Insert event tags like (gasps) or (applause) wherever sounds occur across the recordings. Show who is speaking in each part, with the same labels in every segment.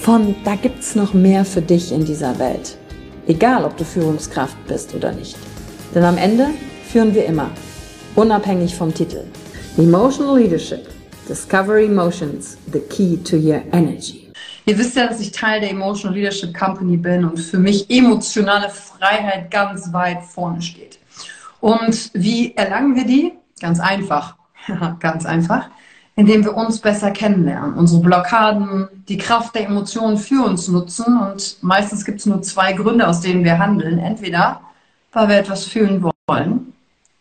Speaker 1: von da gibt's noch mehr für dich in dieser Welt. Egal, ob du Führungskraft bist oder nicht. Denn am Ende führen wir immer, unabhängig vom Titel. Emotional Leadership. Discover Emotions, the key to your energy.
Speaker 2: Ihr wisst ja, dass ich Teil der Emotional Leadership Company bin und für mich emotionale Freiheit ganz weit vorne steht. Und wie erlangen wir die? Ganz einfach. (laughs) ganz einfach indem wir uns besser kennenlernen, unsere Blockaden, die Kraft der Emotionen für uns nutzen. Und meistens gibt es nur zwei Gründe, aus denen wir handeln. Entweder, weil wir etwas fühlen wollen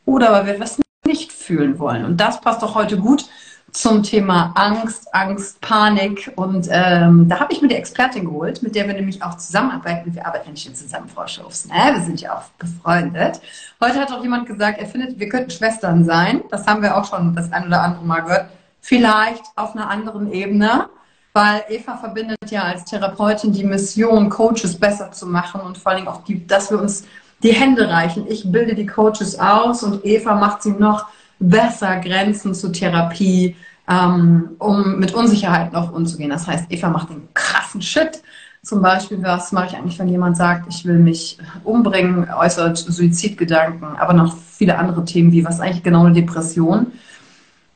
Speaker 2: oder weil wir etwas nicht fühlen wollen. Und das passt auch heute gut zum Thema Angst, Angst, Panik. Und ähm, da habe ich mir die Expertin geholt, mit der wir nämlich auch zusammenarbeiten. Wir arbeiten nicht zusammen, Frau Schufs. Ne? Wir sind ja auch befreundet. Heute hat auch jemand gesagt, er findet, wir könnten Schwestern sein. Das haben wir auch schon das ein oder andere Mal gehört vielleicht auf einer anderen Ebene, weil Eva verbindet ja als Therapeutin die Mission, Coaches besser zu machen und vor allem auch, die, dass wir uns die Hände reichen. Ich bilde die Coaches aus und Eva macht sie noch besser, Grenzen zur Therapie, ähm, um mit Unsicherheiten auch umzugehen. Das heißt, Eva macht den krassen Shit. Zum Beispiel, was mache ich eigentlich, wenn jemand sagt, ich will mich umbringen, äußert Suizidgedanken, aber noch viele andere Themen, wie was ist eigentlich genau eine Depression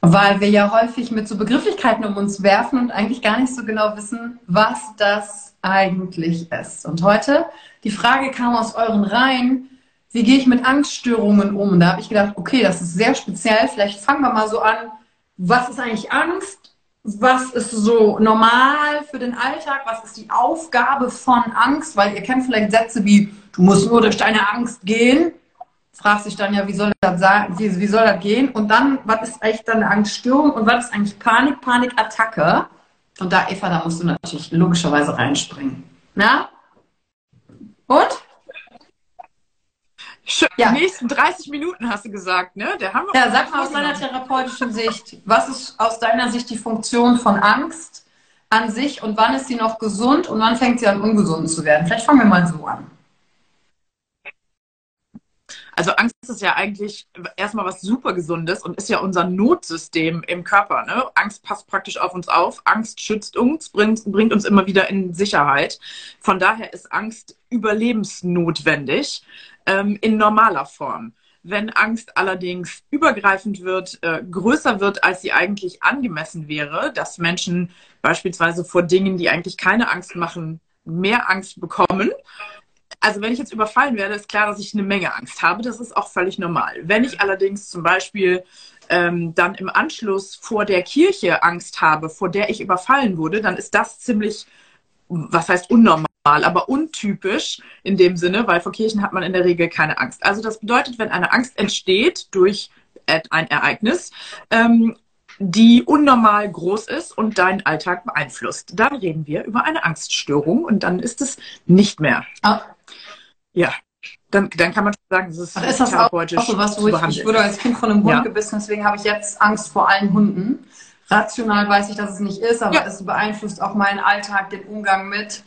Speaker 2: weil wir ja häufig mit so Begrifflichkeiten um uns werfen und eigentlich gar nicht so genau wissen, was das eigentlich ist. Und heute, die Frage kam aus euren Reihen, wie gehe ich mit Angststörungen um? Und da habe ich gedacht, okay, das ist sehr speziell. Vielleicht fangen wir mal so an. Was ist eigentlich Angst? Was ist so normal für den Alltag? Was ist die Aufgabe von Angst? Weil ihr kennt vielleicht Sätze wie, du musst nur durch deine Angst gehen fragt sich dann ja, wie soll das sein, wie, wie soll das gehen? Und dann, was ist eigentlich dann eine Angststörung und was ist eigentlich Panik, Panikattacke? Und da, Eva, da musst du natürlich logischerweise reinspringen. Na? Und?
Speaker 3: Schön. Ja. Die nächsten 30 Minuten hast du gesagt, ne?
Speaker 2: Der haben wir ja, sag mal aus deiner therapeutischen Sicht, was ist aus deiner Sicht die Funktion von Angst an sich und wann ist sie noch gesund und wann fängt sie an ungesund zu werden? Vielleicht fangen wir mal so an.
Speaker 3: Also Angst ist ja eigentlich erstmal was super Gesundes und ist ja unser Notsystem im Körper. Ne? Angst passt praktisch auf uns auf. Angst schützt uns, bringt, bringt uns immer wieder in Sicherheit. Von daher ist Angst überlebensnotwendig ähm, in normaler Form. Wenn Angst allerdings übergreifend wird, äh, größer wird, als sie eigentlich angemessen wäre, dass Menschen beispielsweise vor Dingen, die eigentlich keine Angst machen, mehr Angst bekommen, also wenn ich jetzt überfallen werde, ist klar, dass ich eine Menge Angst habe. Das ist auch völlig normal. Wenn ich allerdings zum Beispiel ähm, dann im Anschluss vor der Kirche Angst habe, vor der ich überfallen wurde, dann ist das ziemlich, was heißt unnormal, aber untypisch in dem Sinne, weil vor Kirchen hat man in der Regel keine Angst. Also das bedeutet, wenn eine Angst entsteht durch ein Ereignis, ähm, die unnormal groß ist und deinen Alltag beeinflusst. Dann reden wir über eine Angststörung und dann ist es nicht mehr. Ja, dann, dann kann man sagen,
Speaker 2: das ist, ist das therapeutisch auch, auch so was, wo ich, ich wurde als Kind von einem Hund ja. gebissen, deswegen habe ich jetzt Angst vor allen Hunden. Rational weiß ich, dass es nicht ist, aber ja. es beeinflusst auch meinen Alltag, den Umgang mit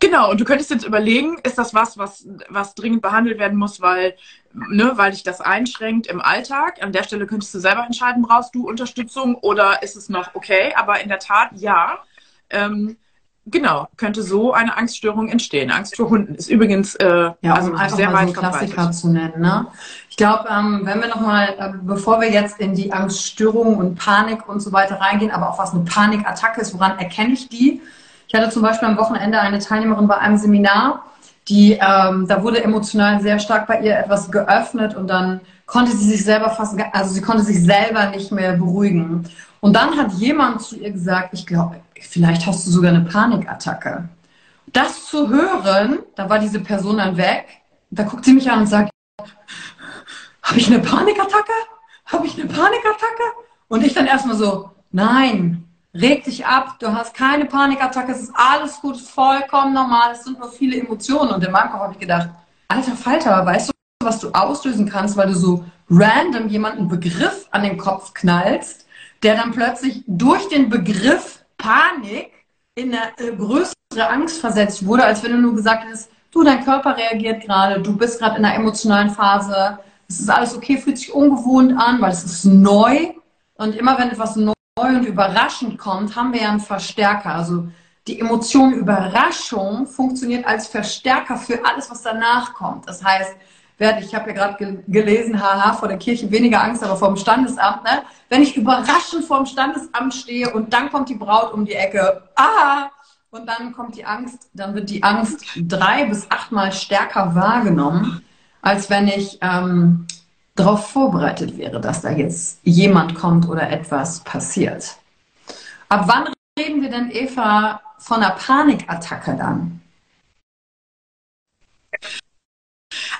Speaker 3: Genau, und du könntest jetzt überlegen, ist das was, was, was dringend behandelt werden muss, weil, ne, weil dich das einschränkt im Alltag? An der Stelle könntest du selber entscheiden, brauchst du Unterstützung oder ist es noch okay? Aber in der Tat, ja. Ähm, genau, könnte so eine Angststörung entstehen. Angst vor Hunden ist übrigens äh,
Speaker 2: ja, also um einfach sehr mal so Klassiker zu nennen. Ne? Ich glaube, ähm, wenn wir nochmal, äh, bevor wir jetzt in die Angststörung und Panik und so weiter reingehen, aber auch was eine Panikattacke ist, woran erkenne ich die? Ich hatte zum Beispiel am Wochenende eine Teilnehmerin bei einem Seminar, die, ähm, da wurde emotional sehr stark bei ihr etwas geöffnet und dann konnte sie sich selber fast, also sie konnte sich selber nicht mehr beruhigen. Und dann hat jemand zu ihr gesagt, ich glaube, vielleicht hast du sogar eine Panikattacke. Das zu hören, da war diese Person dann weg, da guckt sie mich an und sagt, habe ich eine Panikattacke? Habe ich eine Panikattacke? Und ich dann erstmal so, nein, reg dich ab, du hast keine Panikattacke, es ist alles gut, vollkommen normal, es sind nur viele Emotionen. Und in meinem Kopf habe ich gedacht, alter Falter, weißt du, was du auslösen kannst, weil du so random jemanden Begriff an den Kopf knallst, der dann plötzlich durch den Begriff Panik in eine äh, größere Angst versetzt wurde, als wenn du nur gesagt hättest, du, dein Körper reagiert gerade, du bist gerade in einer emotionalen Phase, es ist alles okay, fühlt sich ungewohnt an, weil es ist neu. Und immer wenn etwas neu und überraschend kommt, haben wir ja einen Verstärker. Also die Emotion Überraschung funktioniert als Verstärker für alles, was danach kommt. Das heißt, ich habe ja gerade gelesen, haha, vor der Kirche weniger Angst, aber vor dem Standesamt. Ne? Wenn ich überraschend vor dem Standesamt stehe und dann kommt die Braut um die Ecke, ah, und dann kommt die Angst, dann wird die Angst drei bis achtmal stärker wahrgenommen, als wenn ich ähm, darauf vorbereitet wäre, dass da jetzt jemand kommt oder etwas passiert. Ab wann reden wir denn, Eva, von einer Panikattacke dann?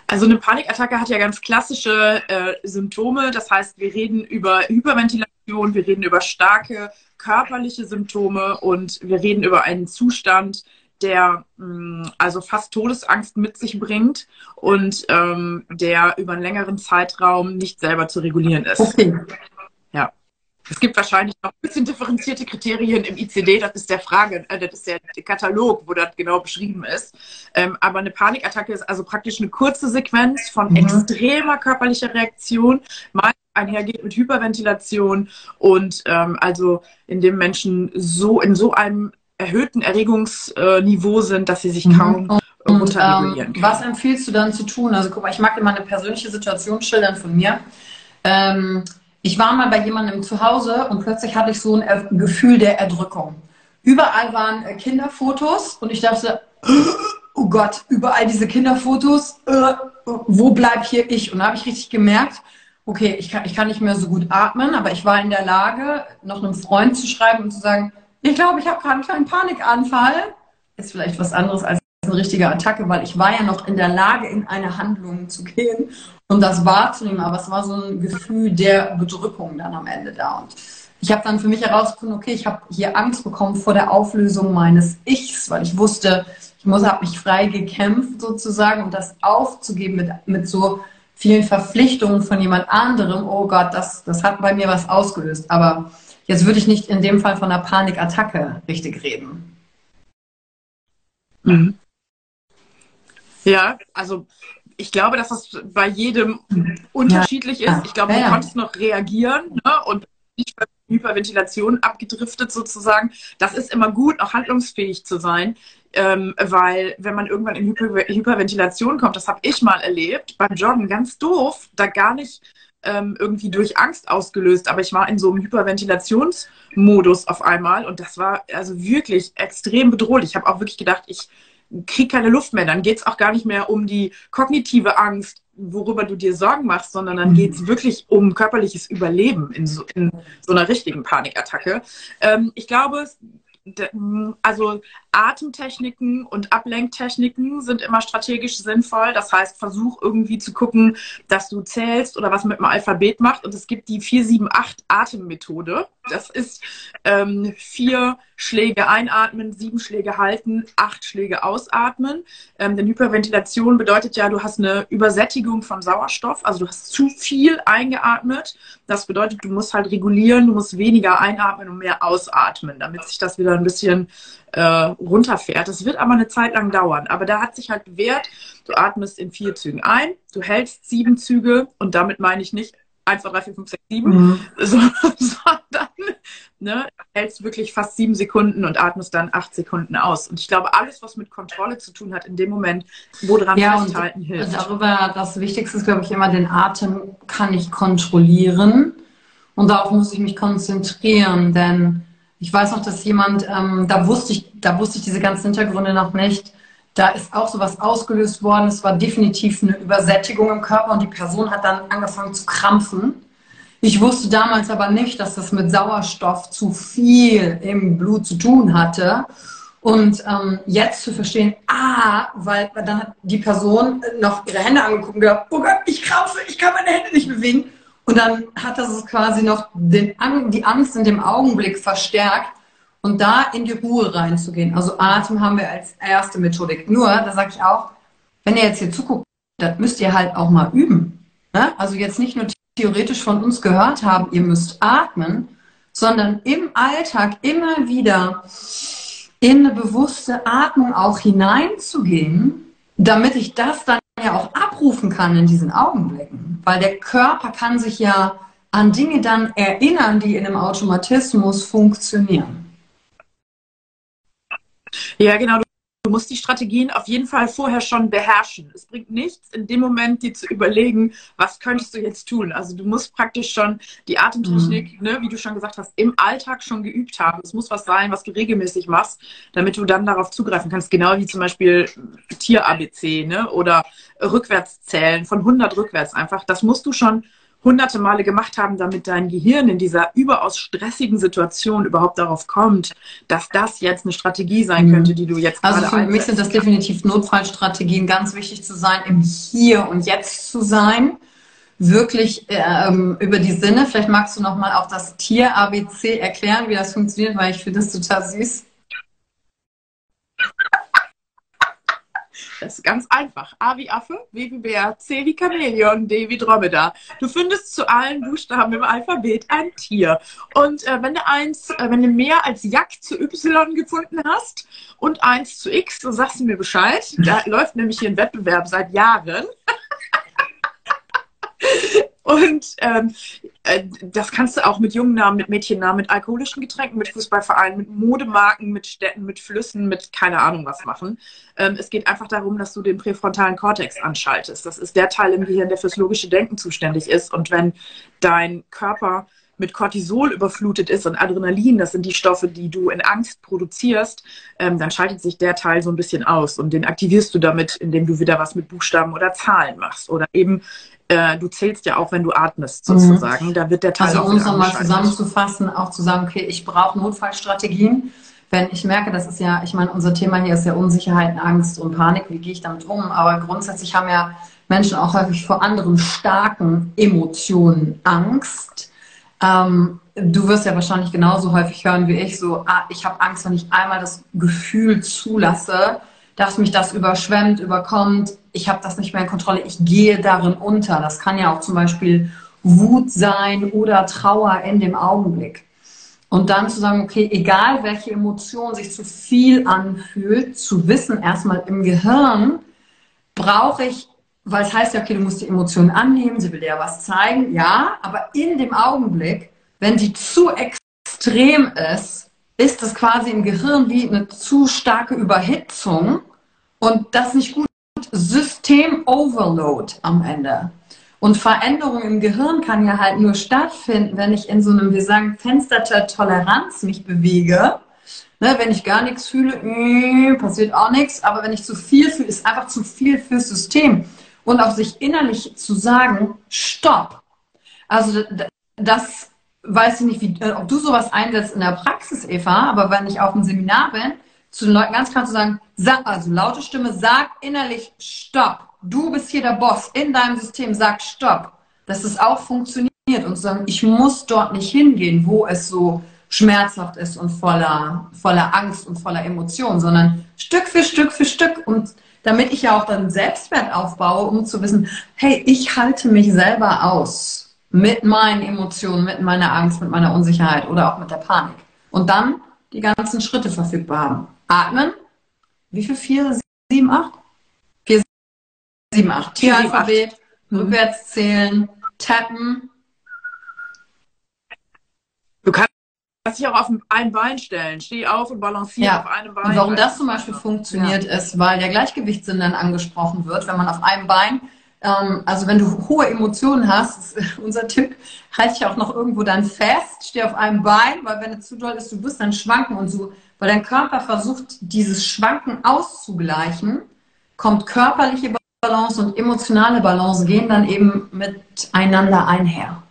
Speaker 3: Also eine Panikattacke hat ja ganz klassische äh, Symptome. Das heißt, wir reden über Hyperventilation, wir reden über starke körperliche Symptome und wir reden über einen Zustand, der mh, mm, also fast Todesangst mit sich bringt und ähm, der über einen längeren Zeitraum nicht selber zu regulieren ist. Okay. Ja. Es gibt wahrscheinlich noch ein bisschen differenzierte Kriterien im ICD, das ist der Frage, äh, das ist der Katalog, wo das genau beschrieben ist. Ähm, aber eine Panikattacke ist also praktisch eine kurze Sequenz von mhm. extremer körperlicher Reaktion, mal einhergeht mit Hyperventilation und ähm, also in dem Menschen so in so einem erhöhten Erregungsniveau sind, dass sie sich mhm. kaum mhm. runterregulieren
Speaker 2: ähm, Was empfiehlst du dann zu tun? Also guck mal, ich mag dir mal eine persönliche Situation schildern von mir. Ähm, ich war mal bei jemandem zu Hause und plötzlich hatte ich so ein Gefühl der Erdrückung. Überall waren äh, Kinderfotos und ich dachte, (gasps) oh Gott, überall diese Kinderfotos, äh, wo bleib hier ich? Und da habe ich richtig gemerkt, okay, ich kann, ich kann nicht mehr so gut atmen, aber ich war in der Lage, noch einem Freund zu schreiben und zu sagen, ich glaube, ich habe gerade einen kleinen Panikanfall. Ist vielleicht was anderes als eine richtige Attacke, weil ich war ja noch in der Lage, in eine Handlung zu gehen um das wahrzunehmen. Aber es war so ein Gefühl der Bedrückung dann am Ende da. Und ich habe dann für mich herausgefunden, okay, ich habe hier Angst bekommen vor der Auflösung meines Ichs, weil ich wusste, ich muss, habe mich frei gekämpft sozusagen und das aufzugeben mit, mit so vielen Verpflichtungen von jemand anderem, oh Gott, das, das hat bei mir was ausgelöst. Aber jetzt würde ich nicht in dem Fall von einer Panikattacke richtig reden.
Speaker 3: Mhm. Ja, also ich glaube, dass das bei jedem unterschiedlich ja. ist. Ich glaube, ja, du konntest noch reagieren ne? und nicht bei Hyperventilation abgedriftet sozusagen. Das ist immer gut, auch handlungsfähig zu sein. Ähm, weil wenn man irgendwann in Hyper Hyperventilation kommt, das habe ich mal erlebt, beim Joggen ganz doof, da gar nicht ähm, irgendwie durch Angst ausgelöst, aber ich war in so einem Hyperventilationsmodus auf einmal und das war also wirklich extrem bedrohlich. Ich habe auch wirklich gedacht, ich krieg keine Luft mehr. Dann geht es auch gar nicht mehr um die kognitive Angst, worüber du dir Sorgen machst, sondern dann geht es wirklich um körperliches Überleben in so, in so einer richtigen Panikattacke. Ähm, ich glaube, also Atemtechniken und Ablenktechniken sind immer strategisch sinnvoll. Das heißt, versuch irgendwie zu gucken, dass du zählst oder was mit dem Alphabet macht. Und es gibt die 478 Atemmethode. Das ist ähm, vier Schläge einatmen, sieben Schläge halten, acht Schläge ausatmen. Ähm, denn Hyperventilation bedeutet ja, du hast eine Übersättigung von Sauerstoff, also du hast zu viel eingeatmet. Das bedeutet, du musst halt regulieren, du musst weniger einatmen und mehr ausatmen, damit sich das wieder ein bisschen äh, runterfährt. Das wird aber eine Zeit lang dauern. Aber da hat sich halt bewährt, du atmest in vier Zügen ein, du hältst sieben Züge und damit meine ich nicht 1, 2, 3, 4, 5, 6, 7, mhm. (laughs) sondern ne, hältst wirklich fast sieben Sekunden und atmest dann acht Sekunden aus. Und ich glaube, alles, was mit Kontrolle zu tun hat, in dem Moment, wo dran ja, festhalten hilft.
Speaker 2: Darüber, das Wichtigste ist, glaube ich, immer, den Atem kann ich kontrollieren. Und darauf muss ich mich konzentrieren, denn ich weiß noch, dass jemand, ähm, da wusste ich, da wusste ich diese ganzen Hintergründe noch nicht. Da ist auch sowas ausgelöst worden. Es war definitiv eine Übersättigung im Körper und die Person hat dann angefangen zu krampfen. Ich wusste damals aber nicht, dass das mit Sauerstoff zu viel im Blut zu tun hatte. Und ähm, jetzt zu verstehen, ah, weil dann hat die Person noch ihre Hände angeguckt und gedacht, oh Gott, ich krampfe, ich kann meine Hände nicht bewegen. Und dann hat das quasi noch den, die Angst in dem Augenblick verstärkt und da in die Ruhe reinzugehen. Also Atem haben wir als erste Methodik. Nur, da sage ich auch, wenn ihr jetzt hier zuguckt, das müsst ihr halt auch mal üben. Ne? Also jetzt nicht nur theoretisch von uns gehört haben, ihr müsst atmen, sondern im Alltag immer wieder in eine bewusste Atmung auch hineinzugehen, damit ich das dann ja auch abrufen kann in diesen Augenblicken. Weil der Körper kann sich ja an Dinge dann erinnern, die in einem Automatismus funktionieren.
Speaker 3: Ja, genau. Du musst die Strategien auf jeden Fall vorher schon beherrschen. Es bringt nichts, in dem Moment dir zu überlegen, was könntest du jetzt tun. Also du musst praktisch schon die Atemtechnik, mhm. ne, wie du schon gesagt hast, im Alltag schon geübt haben. Es muss was sein, was du regelmäßig machst, damit du dann darauf zugreifen kannst. Genau wie zum Beispiel Tier-ABC ne, oder Rückwärtszählen von 100 rückwärts einfach. Das musst du schon hunderte Male gemacht haben, damit dein Gehirn in dieser überaus stressigen Situation überhaupt darauf kommt, dass das jetzt eine Strategie sein mhm. könnte, die du jetzt
Speaker 2: Also für mich sind das definitiv Notfallstrategien, ganz wichtig zu sein, im Hier und Jetzt zu sein. Wirklich ähm, über die Sinne. Vielleicht magst du noch mal auch das Tier ABC erklären, wie das funktioniert, weil ich finde das total süß.
Speaker 3: Das ist ganz einfach. A wie Affe, B wie Bär, C wie Chamäleon, D wie Dromedar. Du findest zu allen Buchstaben im Alphabet ein Tier. Und äh, wenn du eins, äh, wenn du mehr als Jack zu Y gefunden hast und eins zu X, dann sagst du mir Bescheid. Da (laughs) läuft nämlich hier ein Wettbewerb seit Jahren. (laughs) Und ähm, äh, das kannst du auch mit jungen Namen, mit Mädchennamen, mit alkoholischen Getränken, mit Fußballvereinen, mit Modemarken, mit Städten, mit Flüssen, mit keine Ahnung was machen. Ähm, es geht einfach darum, dass du den präfrontalen Kortex anschaltest. Das ist der Teil im Gehirn, der fürs logische Denken zuständig ist. Und wenn dein Körper mit Cortisol überflutet ist und Adrenalin, das sind die Stoffe, die du in Angst produzierst, ähm, dann schaltet sich der Teil so ein bisschen aus und den aktivierst du damit, indem du wieder was mit Buchstaben oder Zahlen machst oder eben äh, du zählst ja auch, wenn du atmest, mhm. sozusagen. Mhm. Da wird der Teil
Speaker 2: Also um es nochmal zusammenzufassen, auch zu sagen, okay, ich brauche Notfallstrategien. Wenn ich merke, das ist ja, ich meine, unser Thema hier ist ja Unsicherheit, Angst und Panik, wie gehe ich damit um? Aber grundsätzlich haben ja Menschen auch häufig vor anderen starken Emotionen Angst. Ähm, du wirst ja wahrscheinlich genauso häufig hören wie ich, so, ah, ich habe Angst, wenn ich einmal das Gefühl zulasse, dass mich das überschwemmt, überkommt. Ich habe das nicht mehr in Kontrolle. Ich gehe darin unter. Das kann ja auch zum Beispiel Wut sein oder Trauer in dem Augenblick. Und dann zu sagen, okay, egal welche Emotion sich zu viel anfühlt, zu wissen, erstmal im Gehirn brauche ich, weil es heißt ja, okay, du musst die Emotion annehmen, sie will dir ja was zeigen, ja, aber in dem Augenblick, wenn die zu extrem ist, ist das quasi im Gehirn wie eine zu starke Überhitzung und das nicht gut. System-Overload am Ende. Und Veränderung im Gehirn kann ja halt nur stattfinden, wenn ich in so einem, wir sagen, Fenster der Toleranz mich bewege. Ne, wenn ich gar nichts fühle, äh, passiert auch nichts. Aber wenn ich zu viel fühle, ist einfach zu viel fürs System. Und auch sich innerlich zu sagen, stopp. Also das weiß ich nicht, wie, ob du sowas einsetzt in der Praxis, Eva, aber wenn ich auf einem Seminar bin, zu den Leuten ganz klar zu sagen, sag, also laute Stimme, sag innerlich Stopp. Du bist hier der Boss in deinem System, sag Stopp. Dass es auch funktioniert. und zu sagen, ich muss dort nicht hingehen, wo es so schmerzhaft ist und voller, voller Angst und voller Emotionen, sondern Stück für Stück für Stück und damit ich ja auch dann Selbstwert aufbaue, um zu wissen, hey, ich halte mich selber aus mit meinen Emotionen, mit meiner Angst, mit meiner Unsicherheit oder auch mit der Panik. Und dann die ganzen Schritte verfügbar haben. Atmen. Wie viel? Vier, sieben, acht? Vier, sieben, acht. Tieralphabet, mhm. rückwärts zählen, tappen.
Speaker 3: Du kannst dich auch auf ein Bein stellen. Steh auf und balanciere ja. auf einem Bein.
Speaker 2: Und warum das zum Beispiel funktioniert, ja. ist, weil der Gleichgewichtssinn dann angesprochen wird, wenn man auf einem Bein ähm, also wenn du hohe Emotionen hast, ist unser Tipp, halt dich auch noch irgendwo dann fest, steh auf einem Bein, weil wenn es zu doll ist, du wirst dann schwanken und so, weil dein Körper versucht, dieses Schwanken auszugleichen, kommt körperliche Balance und emotionale Balance gehen dann eben miteinander einher.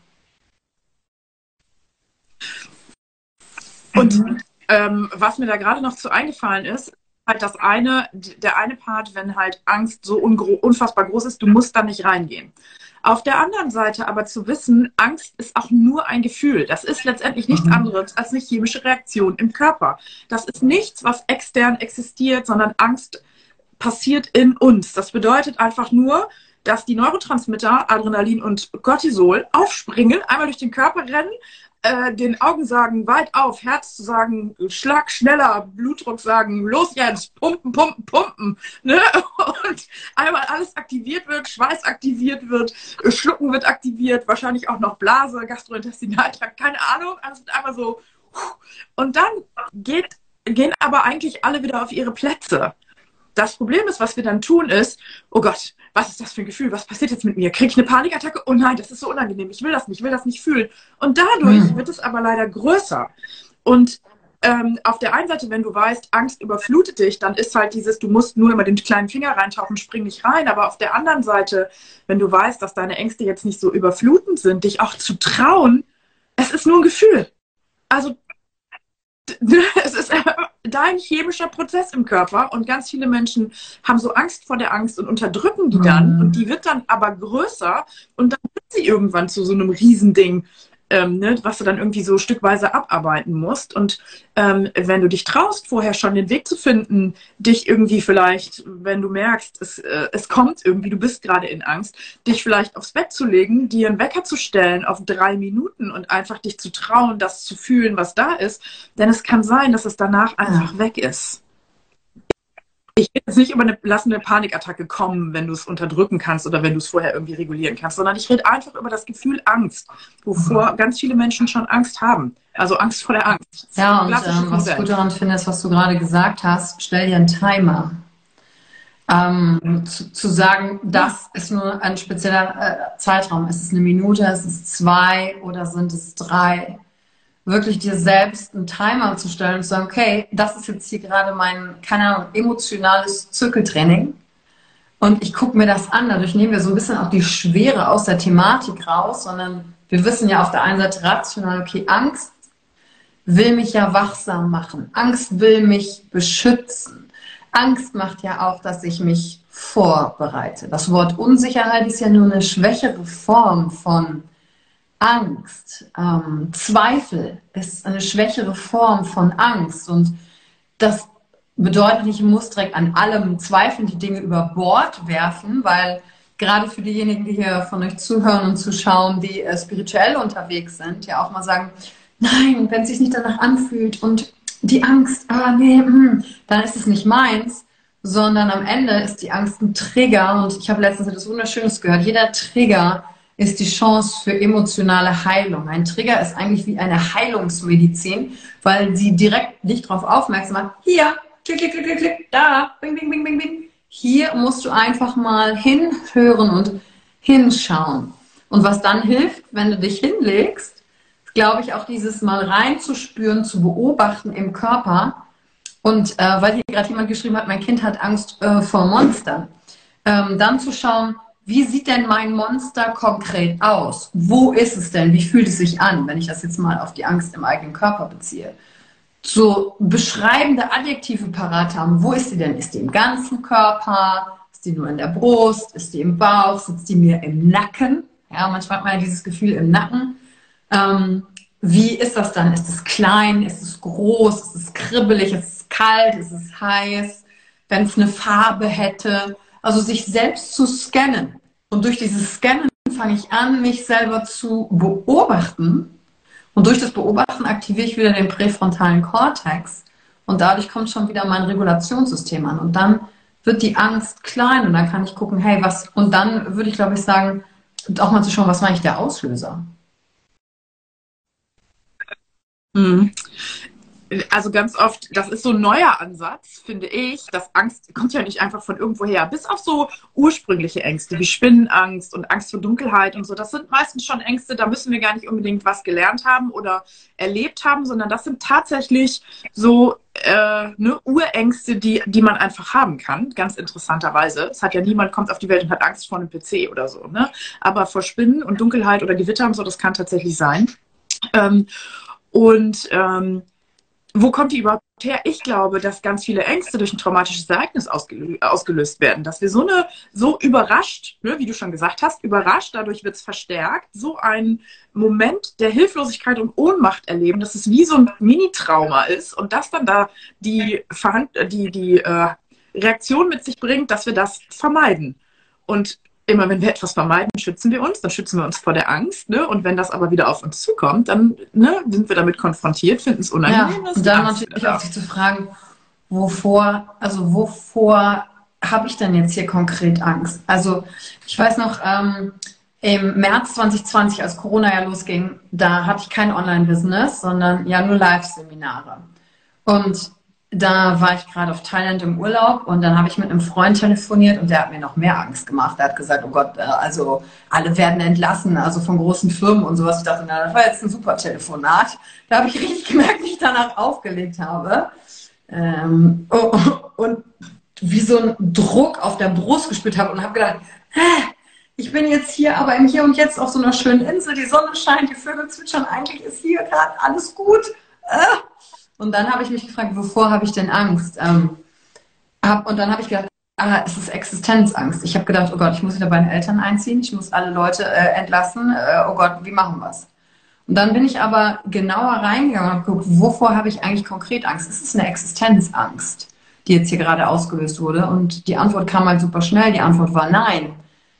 Speaker 3: Und ähm, was mir da gerade noch zu eingefallen ist, halt das eine, der eine Part, wenn halt Angst so unfassbar groß ist, du musst da nicht reingehen. Auf der anderen Seite aber zu wissen, Angst ist auch nur ein Gefühl. Das ist letztendlich nichts mhm. anderes als eine chemische Reaktion im Körper. Das ist nichts, was extern existiert, sondern Angst passiert in uns. Das bedeutet einfach nur, dass die Neurotransmitter Adrenalin und Cortisol aufspringen, einmal durch den Körper rennen, äh, den Augen sagen, weit auf, Herz zu sagen, Schlag schneller, Blutdruck sagen, los jetzt, pumpen, pumpen, pumpen. Ne? (laughs) Und einmal alles aktiviert wird, Schweiß aktiviert wird, Schlucken wird aktiviert, wahrscheinlich auch noch Blase, Gastrointestinaltrakt, keine Ahnung. Alles wird einmal so. Und dann geht, gehen aber eigentlich alle wieder auf ihre Plätze. Das Problem ist, was wir dann tun, ist, oh Gott, was ist das für ein Gefühl? Was passiert jetzt mit mir? Kriege ich eine Panikattacke? Oh nein, das ist so unangenehm. Ich will das nicht, ich will das nicht fühlen. Und dadurch mhm. wird es aber leider größer. Und ähm, auf der einen Seite, wenn du weißt, Angst überflutet dich, dann ist halt dieses, du musst nur immer den kleinen Finger reintauchen, spring nicht rein. Aber auf der anderen Seite, wenn du weißt, dass deine Ängste jetzt nicht so überflutend sind, dich auch zu trauen, es ist nur ein Gefühl. Also (laughs) es ist dein chemischer Prozess im Körper und ganz viele Menschen haben so Angst vor der Angst und unterdrücken die dann mhm. und die wird dann aber größer und dann wird sie irgendwann zu so einem Riesending ähm, ne, was du dann irgendwie so stückweise abarbeiten musst. Und ähm, wenn du dich traust, vorher schon den Weg zu finden, dich irgendwie vielleicht, wenn du merkst, es, äh, es kommt irgendwie, du bist gerade in Angst, dich vielleicht aufs Bett zu legen, dir einen Wecker zu stellen auf drei Minuten und einfach dich zu trauen, das zu fühlen, was da ist. Denn es kann sein, dass es danach einfach weg ist ich will jetzt nicht über eine lassende Panikattacke kommen, wenn du es unterdrücken kannst oder wenn du es vorher irgendwie regulieren kannst, sondern ich rede einfach über das Gefühl Angst, wovor mhm. ganz viele Menschen schon Angst haben. Also Angst vor der Angst.
Speaker 2: Ja, und ähm, was ich gut daran finde, ist, was du gerade gesagt hast, stell dir einen Timer. Ähm, zu, zu, sagen, das ist nur ein spezieller äh, Zeitraum. Ist es eine Minute, ist es zwei oder sind es drei? Wirklich dir selbst einen Timer zu stellen und zu sagen, okay, das ist jetzt hier gerade mein, keine Ahnung, emotionales Zirkeltraining. Und ich gucke mir das an. Dadurch nehmen wir so ein bisschen auch die Schwere aus der Thematik raus, sondern wir wissen ja auf der einen Seite rational, okay, Angst will mich ja wachsam machen. Angst will mich beschützen. Angst macht ja auch, dass ich mich vorbereite. Das Wort Unsicherheit ist ja nur eine schwächere Form von Angst, ähm, Zweifel ist eine schwächere Form von Angst. Und das bedeutet nicht, ich muss direkt an allem zweifeln, die Dinge über Bord werfen, weil gerade für diejenigen, die hier von euch zuhören und zuschauen, die äh, spirituell unterwegs sind, ja auch mal sagen, nein, wenn es sich nicht danach anfühlt und die Angst, ah nee, hm, dann ist es nicht meins, sondern am Ende ist die Angst ein Trigger und ich habe letztens etwas Wunderschönes gehört. Jeder Trigger ist die Chance für emotionale Heilung. Ein Trigger ist eigentlich wie eine Heilungsmedizin, weil sie direkt dich darauf aufmerksam macht. Hier, klick, klick, klick, klick, da, bing, bing, bing, bing, bing. Hier musst du einfach mal hinhören und hinschauen. Und was dann hilft, wenn du dich hinlegst, glaube ich, auch dieses Mal reinzuspüren, zu beobachten im Körper. Und äh, weil hier gerade jemand geschrieben hat, mein Kind hat Angst äh, vor Monstern. Ähm, dann zu schauen, wie sieht denn mein Monster konkret aus? Wo ist es denn? Wie fühlt es sich an, wenn ich das jetzt mal auf die Angst im eigenen Körper beziehe? So beschreibende Adjektive parat haben. Wo ist sie denn? Ist die im ganzen Körper? Ist die nur in der Brust? Ist die im Bauch? Sitzt die mir im Nacken? Ja, manchmal hat man ja dieses Gefühl im Nacken. Ähm, wie ist das dann? Ist es klein? Ist es groß? Ist es kribbelig? Ist es kalt? Ist es heiß? Wenn es eine Farbe hätte? Also sich selbst zu scannen. Und durch dieses Scannen fange ich an, mich selber zu beobachten. Und durch das Beobachten aktiviere ich wieder den präfrontalen Kortex. Und dadurch kommt schon wieder mein Regulationssystem an. Und dann wird die Angst klein und dann kann ich gucken, hey, was, und dann würde ich glaube ich sagen, auch mal zu schauen, was war eigentlich der Auslöser?
Speaker 3: Also ganz oft, das ist so ein neuer Ansatz, finde ich, dass Angst kommt ja nicht einfach von irgendwoher. Bis auf so ursprüngliche Ängste wie Spinnenangst und Angst vor Dunkelheit und so. Das sind meistens schon Ängste, da müssen wir gar nicht unbedingt was gelernt haben oder erlebt haben, sondern das sind tatsächlich so äh, ne, Urängste, die, die man einfach haben kann, ganz interessanterweise. Es hat ja niemand kommt auf die Welt und hat Angst vor einem PC oder so. Ne? Aber vor Spinnen und Dunkelheit oder Gewitter und so, das kann tatsächlich sein. Ähm, und ähm, wo kommt die überhaupt her? Ich glaube, dass ganz viele Ängste durch ein traumatisches Ereignis ausgelöst werden. Dass wir so eine, so überrascht, ne, wie du schon gesagt hast, überrascht, dadurch wird es verstärkt, so ein Moment der Hilflosigkeit und Ohnmacht erleben, dass es wie so ein Mini-Trauma ist und das dann da die, die, die äh, Reaktion mit sich bringt, dass wir das vermeiden. Und immer wenn wir etwas vermeiden, schützen wir uns, dann schützen wir uns vor der Angst. Ne? Und wenn das aber wieder auf uns zukommt, dann ne, sind wir damit konfrontiert, finden es unangenehm.
Speaker 2: Ja, und dann natürlich auch sich zu fragen, wovor, also wovor habe ich denn jetzt hier konkret Angst? Also ich weiß noch, ähm, im März 2020, als Corona ja losging, da hatte ich kein Online-Business, sondern ja nur Live-Seminare. Und da war ich gerade auf Thailand im Urlaub und dann habe ich mit einem Freund telefoniert und der hat mir noch mehr Angst gemacht. Der hat gesagt, oh Gott, äh, also alle werden entlassen, also von großen Firmen und sowas. Ich dachte, na, das war jetzt ein super Telefonat. Da habe ich richtig gemerkt, wie ich danach aufgelegt habe. Ähm, oh, und wie so ein Druck auf der Brust gespürt habe und habe gedacht, Hä? ich bin jetzt hier, aber im Hier und Jetzt auf so einer schönen Insel, die Sonne scheint, die Vögel zwitschern, eigentlich ist hier gerade alles gut. Äh, und dann habe ich mich gefragt, wovor habe ich denn Angst? Ähm, hab, und dann habe ich gedacht, ah, es ist Existenzangst. Ich habe gedacht, oh Gott, ich muss wieder bei den Eltern einziehen, ich muss alle Leute äh, entlassen. Äh, oh Gott, wie machen wir es? Und dann bin ich aber genauer reingegangen und habe geguckt, wovor habe ich eigentlich konkret Angst? Ist es eine Existenzangst, die jetzt hier gerade ausgelöst wurde? Und die Antwort kam halt super schnell. Die Antwort war nein.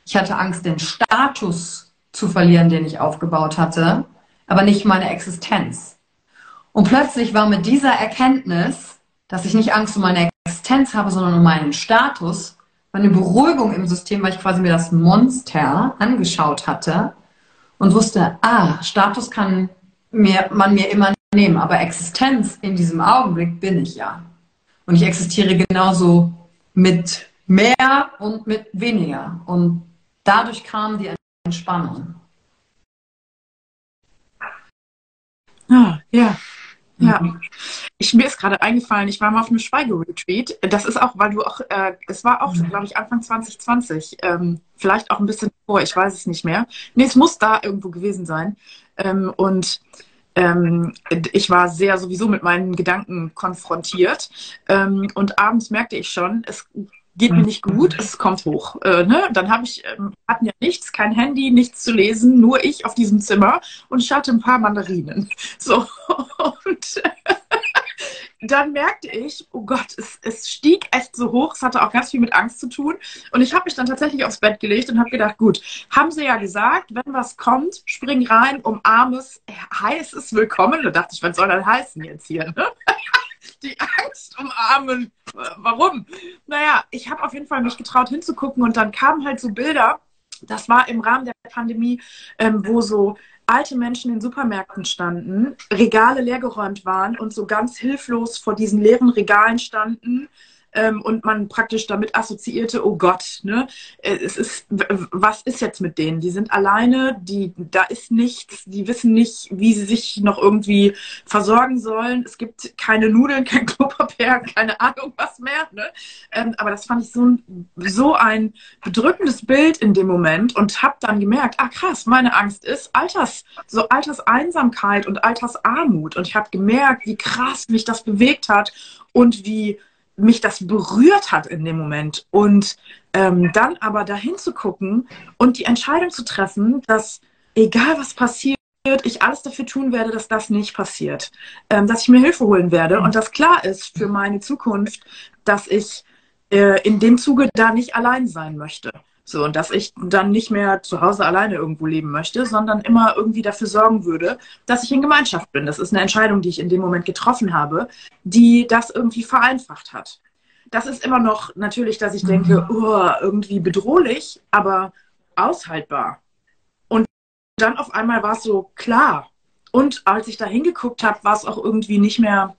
Speaker 2: Ich hatte Angst, den Status zu verlieren, den ich aufgebaut hatte, aber nicht meine Existenz. Und plötzlich war mit dieser Erkenntnis, dass ich nicht Angst um meine Existenz habe, sondern um meinen Status, eine Beruhigung im System, weil ich quasi mir das Monster angeschaut hatte und wusste, ah, Status kann mir, man mir immer nehmen, aber Existenz in diesem Augenblick bin ich ja. Und ich existiere genauso mit mehr und mit weniger. Und dadurch kam die Entspannung.
Speaker 3: Ah, ja. Ja, mhm. ich, mir ist gerade eingefallen, ich war mal auf einem Schweigeretreat. Das ist auch, weil du auch, äh, es war auch, mhm. glaube ich, Anfang 2020, ähm, vielleicht auch ein bisschen vor, ich weiß es nicht mehr. Nee, es muss da irgendwo gewesen sein. Ähm, und ähm, ich war sehr sowieso mit meinen Gedanken konfrontiert. Ähm, und abends merkte ich schon, es geht mir nicht gut, es kommt hoch. Äh, ne? Dann habe ich, ähm, hatten ja nichts, kein Handy, nichts zu lesen, nur ich auf diesem Zimmer und ich hatte ein paar Mandarinen. (laughs) So, und (laughs) dann merkte ich, oh Gott, es, es stieg echt so hoch, es hatte auch ganz viel mit Angst zu tun. Und ich habe mich dann tatsächlich aufs Bett gelegt und habe gedacht, gut, haben sie ja gesagt, wenn was kommt, spring rein, umarm es, heißes Willkommen. Da dachte ich, was soll das heißen jetzt hier? Ne? (laughs) die Angst umarmen. Warum? Naja, ich habe auf jeden Fall mich getraut hinzugucken und dann kamen halt so Bilder. Das war im Rahmen der Pandemie, ähm, wo so alte Menschen in Supermärkten standen, Regale leergeräumt waren und so ganz hilflos vor diesen leeren Regalen standen ähm, und man praktisch damit assoziierte, oh Gott, ne, äh, es ist, was ist jetzt mit denen? Die sind alleine, die, da ist nichts, die wissen nicht, wie sie sich noch irgendwie versorgen sollen. Es gibt keine Nudeln, (laughs) kein Klopapier, keine Ahnung was mehr. Ne? Ähm, aber das fand ich so ein, so ein bedrückendes Bild in dem Moment und habe dann gemerkt, ah krass, meine Angst ist Alters, so Alterseinsamkeit und Altersarmut. Und ich habe gemerkt, wie krass mich das bewegt hat und wie mich das berührt hat in dem Moment. Und ähm, dann aber dahin zu gucken und die Entscheidung zu treffen, dass egal was passiert, ich alles dafür tun werde, dass das nicht passiert. Ähm, dass ich mir Hilfe holen werde und dass klar ist für meine Zukunft, dass ich äh, in dem Zuge da nicht allein sein möchte. So, und dass ich dann nicht mehr zu Hause alleine irgendwo leben möchte, sondern immer irgendwie dafür sorgen würde, dass ich in Gemeinschaft bin. Das ist eine Entscheidung, die ich in dem Moment getroffen habe, die das irgendwie vereinfacht hat. Das ist immer noch natürlich, dass ich denke, mhm. oh, irgendwie bedrohlich, aber aushaltbar. Und dann auf einmal war es so klar. Und als ich da hingeguckt habe, war es auch irgendwie nicht mehr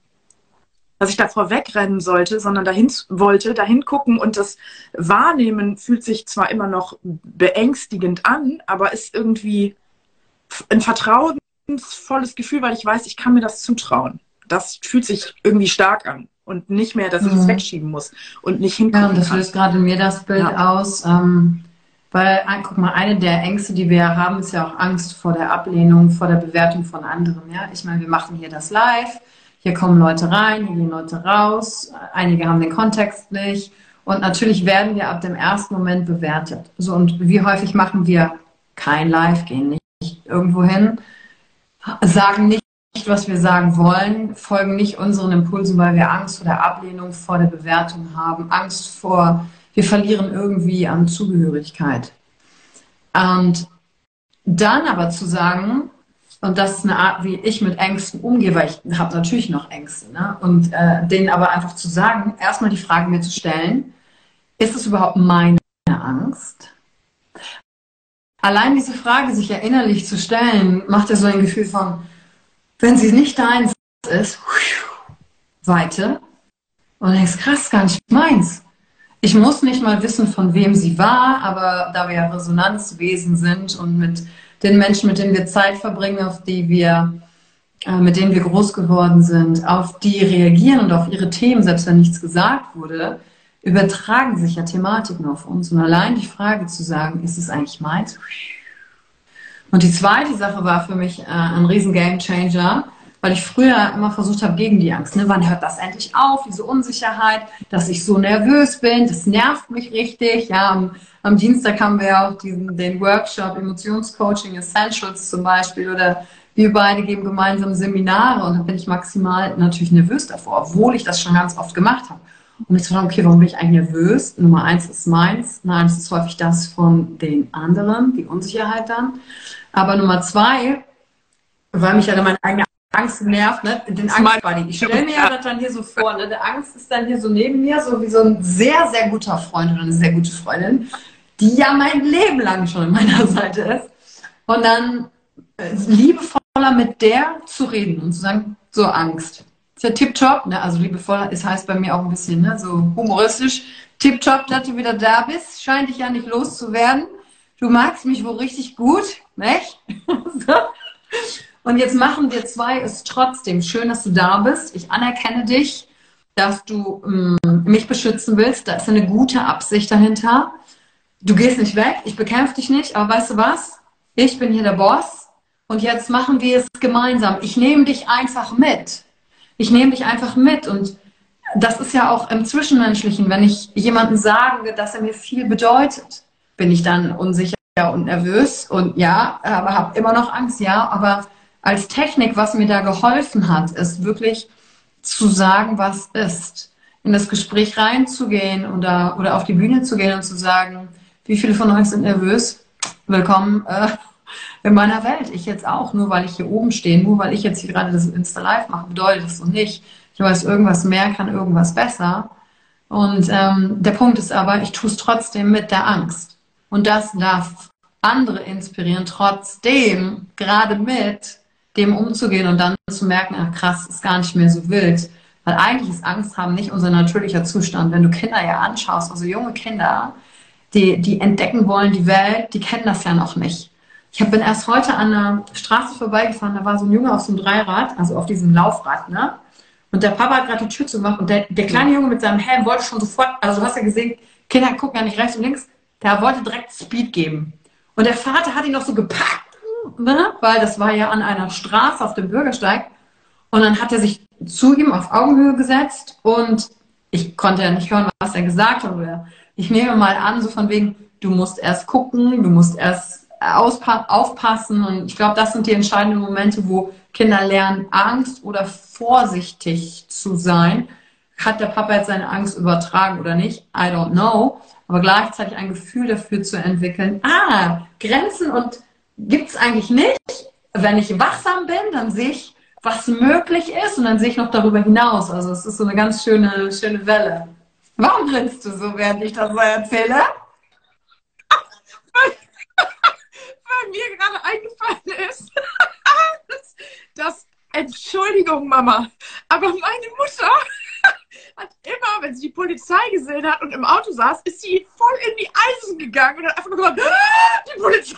Speaker 3: dass ich davor wegrennen sollte, sondern dahin wollte, dahin gucken und das Wahrnehmen fühlt sich zwar immer noch beängstigend an, aber ist irgendwie ein vertrauensvolles Gefühl, weil ich weiß, ich kann mir das zutrauen. Das fühlt sich irgendwie stark an und nicht mehr, dass ich es mhm. wegschieben muss und nicht hinkommen
Speaker 2: Ja, das löst gerade mir das Bild ja. aus. Ähm, weil, guck mal, eine der Ängste, die wir haben, ist ja auch Angst vor der Ablehnung, vor der Bewertung von anderen. Ja, ich meine, wir machen hier das live hier kommen Leute rein, hier gehen Leute raus. Einige haben den Kontext nicht. Und natürlich werden wir ab dem ersten Moment bewertet. So, und wie häufig machen wir kein Live, gehen nicht irgendwo hin, sagen nicht, was wir sagen wollen, folgen nicht unseren Impulsen, weil wir Angst vor der Ablehnung, vor der Bewertung haben, Angst vor, wir verlieren irgendwie an Zugehörigkeit. Und dann aber zu sagen, und das ist eine Art, wie ich mit Ängsten umgehe, weil ich habe natürlich noch Ängste. Ne? Und äh, denen aber einfach zu sagen, erstmal die Frage mir zu stellen, ist es überhaupt meine Angst? Allein diese Frage sich erinnerlich zu stellen, macht ja so ein Gefühl von, wenn sie nicht deins ist, Weite. Und denkst, krass, gar nicht meins. Ich muss nicht mal wissen, von wem sie war, aber da wir ja Resonanzwesen sind und mit den Menschen, mit denen wir Zeit verbringen, auf die wir, äh, mit denen wir groß geworden sind, auf die reagieren und auf ihre Themen, selbst wenn nichts gesagt wurde, übertragen sich ja Thematiken auf uns. Und allein die Frage zu sagen, ist es eigentlich meins? Und die zweite Sache war für mich äh, ein riesen Game Changer, weil ich früher immer versucht habe, gegen die Angst. Ne? Wann hört das endlich auf, diese Unsicherheit, dass ich so nervös bin? Das nervt mich richtig. Ja, am, am Dienstag haben wir auch diesen, den Workshop Emotionscoaching Essentials zum Beispiel oder wir beide geben gemeinsam Seminare und da bin ich maximal natürlich nervös davor, obwohl ich das schon ganz oft gemacht habe. Und ich frage, okay, warum bin ich eigentlich nervös? Nummer eins ist meins. Nein, es ist häufig das von den anderen, die Unsicherheit dann. Aber Nummer zwei, weil mich ja meine eigene Angst nervt, ne? Den Angstbuddy. Ich stelle mir ja das dann hier so vor, ne? Der Angst ist dann hier so neben mir, so wie so ein sehr, sehr guter Freund oder eine sehr gute Freundin, die ja mein Leben lang schon an meiner Seite ist. Und dann äh, liebevoller mit der zu reden und zu sagen, so Angst. Ist ja tipptopp, ne? Also liebevoller ist heißt bei mir auch ein bisschen, ne? So humoristisch. Tipptopp, dass du wieder da bist. Scheint dich ja nicht loszuwerden. Du magst mich wohl richtig gut, nicht? (laughs) so. Und jetzt machen wir zwei es trotzdem. Schön, dass du da bist. Ich anerkenne dich, dass du ähm, mich beschützen willst. Da ist eine gute Absicht dahinter. Du gehst nicht weg, ich bekämpfe dich nicht, aber weißt du was? Ich bin hier der Boss und jetzt machen wir es gemeinsam. Ich nehme dich einfach mit. Ich nehme dich einfach mit und das ist ja auch im Zwischenmenschlichen, wenn ich jemandem sage, dass er mir viel bedeutet, bin ich dann unsicher und nervös und ja, aber habe immer noch Angst, ja, aber als Technik, was mir da geholfen hat, ist wirklich zu sagen, was ist. In das Gespräch reinzugehen oder, oder auf die Bühne zu gehen und zu sagen, wie viele von euch sind nervös? Willkommen äh, in meiner Welt. Ich jetzt auch. Nur weil ich hier oben stehe, nur weil ich jetzt hier gerade das Insta Live mache, bedeutet das so nicht. Ich weiß, irgendwas mehr kann irgendwas besser. Und ähm, der Punkt ist aber, ich tue es trotzdem mit der Angst. Und das darf andere inspirieren, trotzdem gerade mit dem umzugehen und dann zu merken, ach krass, ist gar nicht mehr so wild. Weil eigentlich ist Angst haben nicht unser natürlicher Zustand. Wenn du Kinder ja anschaust, also junge Kinder, die, die entdecken wollen die Welt, die kennen das ja noch nicht. Ich bin erst heute an der Straße vorbeigefahren, da war so ein Junge auf so einem Dreirad, also auf diesem Laufrad, ne? Und der Papa hat gerade die Tür zugemacht und der, der kleine Junge mit seinem Helm wollte schon sofort, also du hast ja gesehen, Kinder gucken ja nicht rechts und links, der wollte direkt Speed geben. Und der Vater hat ihn noch so gepackt ne? weil das war ja an einer Straße auf dem Bürgersteig. Und dann hat er sich zu ihm auf Augenhöhe gesetzt und ich konnte ja nicht hören, was er gesagt hat. Oder ich nehme mal an, so von wegen, du musst erst gucken, du musst erst aufpassen. Und ich glaube, das sind die entscheidenden Momente, wo Kinder lernen, Angst oder vorsichtig zu sein. Hat der Papa jetzt seine Angst übertragen oder nicht? I don't know. Aber gleichzeitig ein Gefühl dafür zu entwickeln, ah, Grenzen und gibt es eigentlich nicht. Wenn ich wachsam bin, dann sehe ich, was möglich ist und dann sehe ich noch darüber hinaus. Also es ist so eine ganz schöne, schöne Welle. Warum grinst du so, während ich das so erzähle?
Speaker 3: Weil (laughs) mir gerade eingefallen ist, (laughs) dass, Entschuldigung, Mama, aber meine Mutter (laughs) hat immer, wenn sie die Polizei gesehen hat und im Auto saß, ist sie voll in die Eisen gegangen und hat einfach nur gesagt, ah, die Polizei.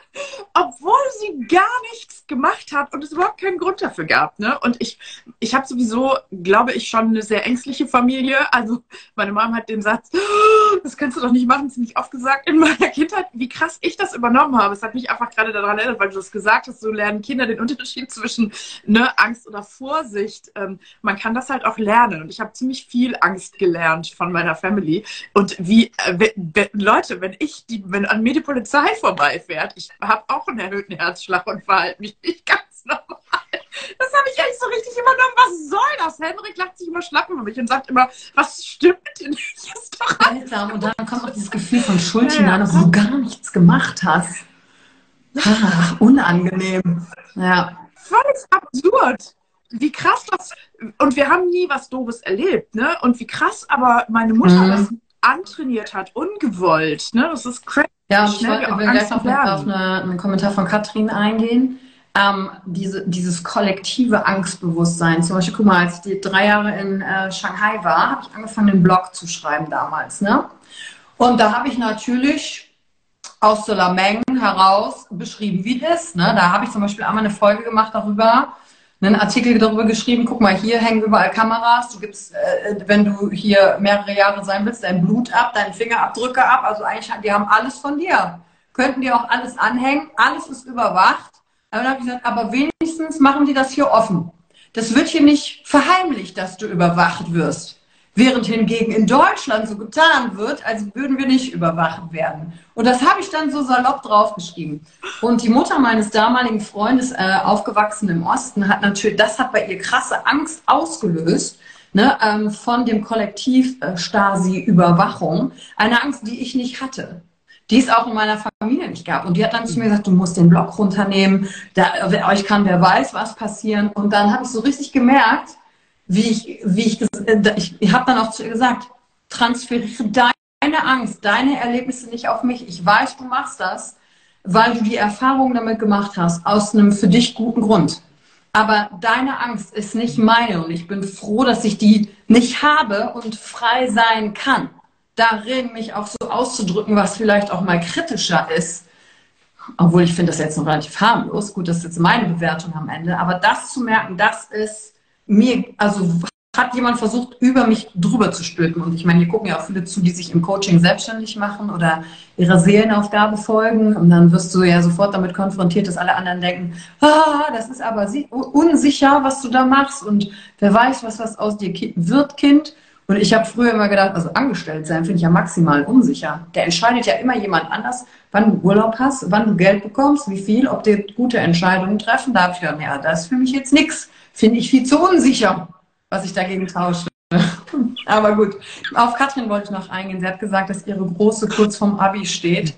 Speaker 3: Obwohl sie gar nichts gemacht hat und es überhaupt keinen Grund dafür gab. Ne? Und ich, ich habe sowieso, glaube ich, schon eine sehr ängstliche Familie. Also meine Mom hat den Satz, oh, das kannst du doch nicht machen, ziemlich oft gesagt in meiner Kindheit, wie krass ich das übernommen habe. Es hat mich einfach gerade daran erinnert, weil du das gesagt hast, so lernen Kinder den Unterschied zwischen ne, Angst oder Vorsicht. Ähm, man kann das halt auch lernen. Und ich habe ziemlich viel Angst gelernt von meiner Family. Und wie, äh, Leute, wenn ich die, wenn an mir die Polizei vorbeifährt, ich habe auch einen erhöhten Herzschlag und verhalte mich nicht ganz normal. Das habe ich echt so richtig übernommen. Was soll das? Henrik lacht sich immer schlapp über mich und sagt immer, was stimmt denn jetzt
Speaker 2: doch Seltsam. Und dann kommt auch dieses Gefühl von Schuld hinein, obwohl du gar nichts gemacht hast. Ach, unangenehm. Ja.
Speaker 3: Völlig absurd. Wie krass das. Und wir haben nie was Doofes erlebt, ne? Und wie krass aber meine Mutter mhm. das antrainiert hat, ungewollt, ne? Das ist crazy.
Speaker 2: Ja, ich, will, will gleich noch auf eine, einen Kommentar von Katrin eingehen. Ähm, diese, dieses kollektive Angstbewusstsein. Zum Beispiel, guck mal, als ich drei Jahre in äh, Shanghai war, habe ich angefangen, den Blog zu schreiben damals. Ne? Und da habe ich natürlich aus Solameng heraus beschrieben, wie es ist. Ne? Da habe ich zum Beispiel einmal eine Folge gemacht darüber, einen Artikel darüber geschrieben, guck mal, hier hängen überall Kameras, du gibst, äh, wenn du hier mehrere Jahre sein willst, dein Blut ab, deine Fingerabdrücke ab, also eigentlich, die haben alles von dir. Könnten die auch alles anhängen, alles ist überwacht. Aber dann habe ich gesagt, aber wenigstens machen die das hier offen. Das wird hier nicht verheimlicht, dass du überwacht wirst. Während hingegen in Deutschland so getan wird, als würden wir nicht überwacht werden. Und das habe ich dann so salopp draufgeschrieben. Und die Mutter meines damaligen Freundes, äh, aufgewachsen im Osten, hat natürlich, das hat bei ihr krasse Angst ausgelöst, ne, ähm, von dem Kollektiv äh, Stasi-Überwachung. Eine Angst, die ich nicht hatte die es auch in meiner Familie nicht gab. Und die hat dann zu mir gesagt, du musst den Block runternehmen, da, euch kann wer weiß was passieren. Und dann habe ich so richtig gemerkt, wie ich, wie ich, äh, ich, habe dann auch zu ihr gesagt, transferiere deine Angst, deine Erlebnisse nicht auf mich. Ich weiß, du machst das, weil du die Erfahrung damit gemacht hast, aus einem für dich guten Grund. Aber deine Angst ist nicht meine und ich bin froh, dass ich die nicht habe und frei sein kann. Darin mich auch so auszudrücken, was vielleicht auch mal kritischer ist. Obwohl ich finde das jetzt noch relativ harmlos. Gut, das ist jetzt meine Bewertung am Ende. Aber das zu merken, das ist mir, also hat jemand versucht, über mich drüber zu stülpen. Und ich meine, hier gucken ja auch viele zu, die sich im Coaching selbstständig machen oder ihrer Seelenaufgabe folgen. Und dann wirst du ja sofort damit konfrontiert, dass alle anderen denken, ah, das ist aber unsicher, was du da machst. Und wer weiß, was was aus dir wird, Kind. Und ich habe früher immer gedacht, also angestellt sein finde ich ja maximal unsicher. Der entscheidet ja immer jemand anders, wann du Urlaub hast, wann du Geld bekommst, wie viel, ob dir gute Entscheidungen treffen. Da habe ich gedacht, ja, das ist für mich jetzt nichts finde ich viel zu unsicher, was ich dagegen tausche. (laughs) Aber gut, auf Katrin wollte ich noch eingehen. Sie hat gesagt, dass ihre Große kurz vorm Abi steht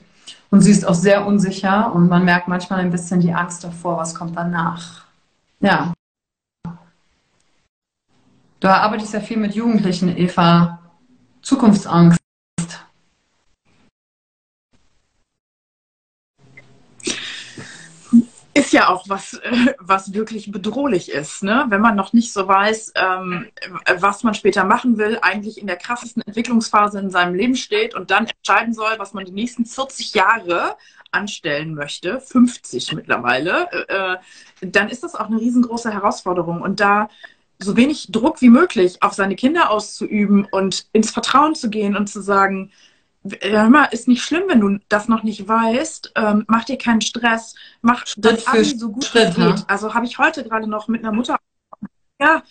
Speaker 2: und sie ist auch sehr unsicher und man merkt manchmal ein bisschen die Angst davor, was kommt danach. Ja. Du arbeitest ja viel mit Jugendlichen, Eva. Zukunftsangst.
Speaker 3: Ist ja auch was, äh, was wirklich bedrohlich ist, ne? wenn man noch nicht so weiß, ähm, was man später machen will, eigentlich in der krassesten Entwicklungsphase in seinem Leben steht und dann entscheiden soll, was man die nächsten 40 Jahre anstellen möchte, 50 mittlerweile, äh, dann ist das auch eine riesengroße Herausforderung. Und da so wenig Druck wie möglich auf seine Kinder auszuüben und ins Vertrauen zu gehen und zu sagen, hör mal, ist nicht schlimm, wenn du das noch nicht weißt. Ähm, mach dir keinen Stress. Mach
Speaker 2: Schritt für
Speaker 3: so gut Schritt, geht. Ne? Also habe ich heute gerade noch mit einer Mutter. Ja,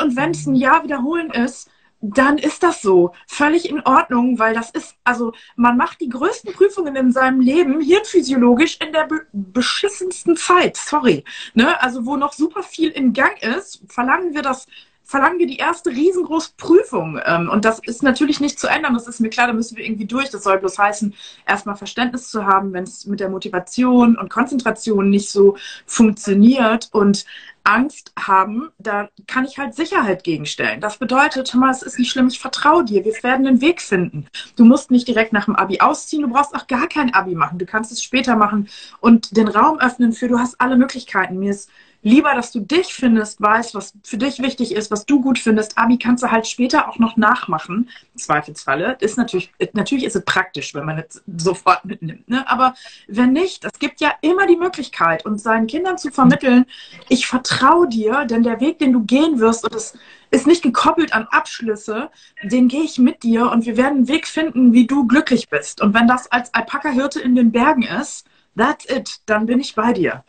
Speaker 3: Und wenn es ein Jahr wiederholen ist, dann ist das so. Völlig in Ordnung, weil das ist, also man macht die größten Prüfungen in seinem Leben hirnphysiologisch in der be beschissensten Zeit. Sorry. Ne? Also wo noch super viel in Gang ist, verlangen wir das verlangen wir die erste riesengroße Prüfung. Ähm, und das ist natürlich nicht zu ändern. Das ist mir klar, da müssen wir irgendwie durch. Das soll bloß heißen, erstmal Verständnis zu haben, wenn es mit der Motivation und Konzentration nicht so funktioniert und Angst haben, da kann ich halt Sicherheit gegenstellen. Das bedeutet, mal, es ist nicht schlimm, ich vertraue dir, wir werden einen Weg finden. Du musst nicht direkt nach dem Abi ausziehen, du brauchst auch gar kein Abi machen, du kannst es später machen und den Raum öffnen für, du hast alle Möglichkeiten. Mir ist lieber, dass du dich findest, weißt, was für dich wichtig ist, was du gut findest. Abi kannst du halt später auch noch nachmachen, im Zweifelsfalle. Ist natürlich, natürlich ist es praktisch, wenn man es sofort mitnimmt. Ne? Aber wenn nicht, es gibt ja immer die Möglichkeit, und seinen Kindern zu vermitteln, ich vertraue dir, denn der Weg, den du gehen wirst, und es ist nicht gekoppelt an Abschlüsse, den gehe ich mit dir und wir werden einen Weg finden, wie du glücklich bist. Und wenn das als Alpaka-Hirte in den Bergen ist, that's it, dann bin ich bei dir.